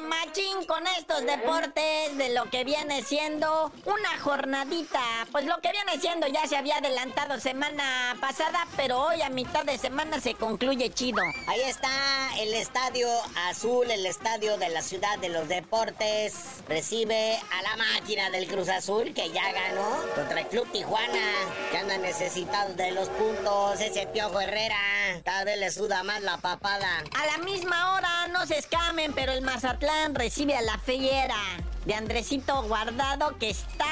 machín con estos deportes de lo que viene siendo una jornadita. Pues lo que viene siendo ya se había adelantado semana pasada, pero hoy a mitad de semana se concluye chido. Ahí está el Estadio Azul, el estadio de la ciudad de los deportes. Recibe a la máquina del Cruz Azul que ya ganó contra el Club Tijuana, que anda necesitado de los puntos. Ese Piojo Herrera, cada vez le suda más la papada. A la misma hora, no se escamen, pero el Mazatlán recibe a la Feyera de Andresito Guardado que está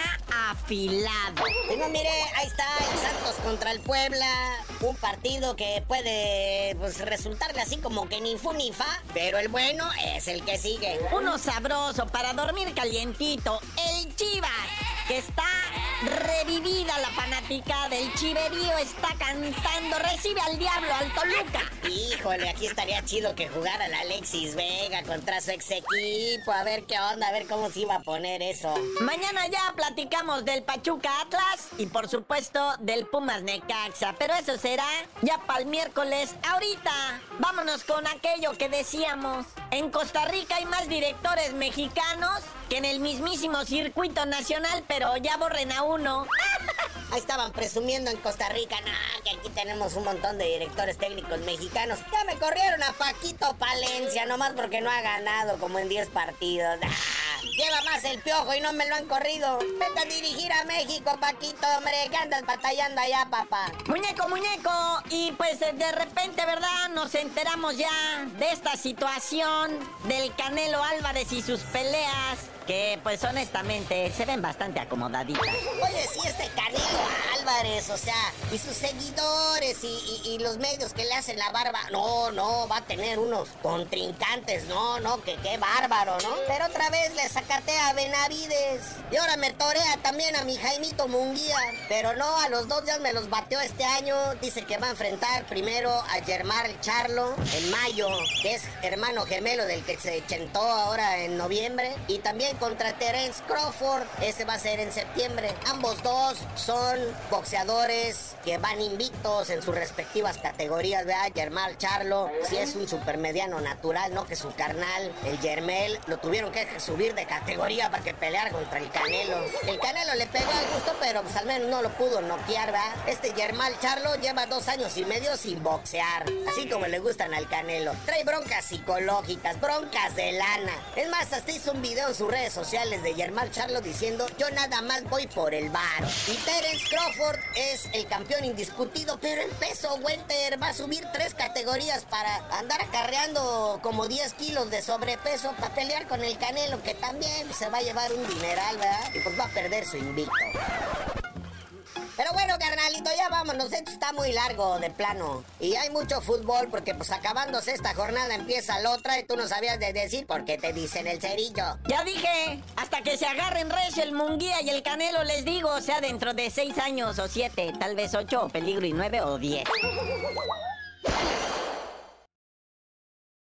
afilado. Y no, mire, ahí está el Santos contra el Puebla. Un partido que puede pues, resultarle así como que ni fu ni fa. Pero el bueno es el que sigue. Uno sabroso para dormir calientito. El Chivas, que está revivida la fanática del chiverío, está cantando. Recibe al diablo, al Toluca. Híjole, aquí estaría chido que jugara el Alexis Vega contra su ex equipo. A ver qué onda, a ver cómo se iba a poner eso. Mañana ya platicamos del Pachuca Atlas y por supuesto del Pumas Necaxa. Pero eso será ya para el miércoles. Ahorita, vámonos con aquello que decíamos. En Costa Rica hay más directores mexicanos que en el mismísimo circuito nacional, pero ya borren a uno. Ahí estaban presumiendo en Costa Rica, no, que aquí tenemos un montón de directores técnicos mexicanos. Ya me corrieron a Paquito Palencia, nomás porque no ha ganado como en 10 partidos. Ah, lleva más el piojo y no me lo han corrido. Vete a dirigir a México, Paquito, hombre, que andas batallando allá, papá. Muñeco, muñeco. Y pues eh, de repente, ¿verdad? Nos enteramos ya de esta situación del Canelo Álvarez y sus peleas que pues honestamente se ven bastante acomodaditas. Oye, si este Canelo Álvarez, o sea, y sus seguidores y, los medios que le hacen la barba, no, no, va a tener unos contrincantes, no, no, que qué bárbaro, ¿no? Pero otra vez le sacatea a Benavides. Y ahora me torea también a mi Jaimito Munguía, pero no, a los dos ya me los bateó este año, dice que va a enfrentar primero a Germán Charlo en mayo, que es hermano gemelo del que se chentó ahora en noviembre, y también contra Terence Crawford. Ese va a ser en septiembre. Ambos dos son boxeadores que van invictos en sus respectivas categorías, ¿verdad? Germán Charlo, si es un supermediano natural, no que su carnal, el Germel, lo tuvieron que subir de categoría para que peleara contra el Canelo. El Canelo le pegó al gusto, pero pues al menos no lo pudo noquear, ¿verdad? Este Germán Charlo lleva dos años y medio sin boxear, así como le gustan al Canelo. Trae broncas psicológicas, broncas de lana. Es más, hasta hizo un video en su red sociales de Germán Charlo diciendo yo nada más voy por el bar. Y Terence Crawford es el campeón indiscutido, pero el peso Winter va a subir tres categorías para andar acarreando como 10 kilos de sobrepeso para pelear con el Canelo, que también se va a llevar un dineral, ¿verdad? Y pues va a perder su invicto. Pero bueno, carnalito, ya vámonos. Esto está muy largo de plano. Y hay mucho fútbol porque pues acabándose esta jornada empieza la otra y tú no sabías de decir por qué te dicen el cerillo. Ya dije, hasta que se agarren recio el Munguía y el Canelo, les digo, o sea, dentro de seis años o siete, tal vez ocho, peligro y nueve o diez.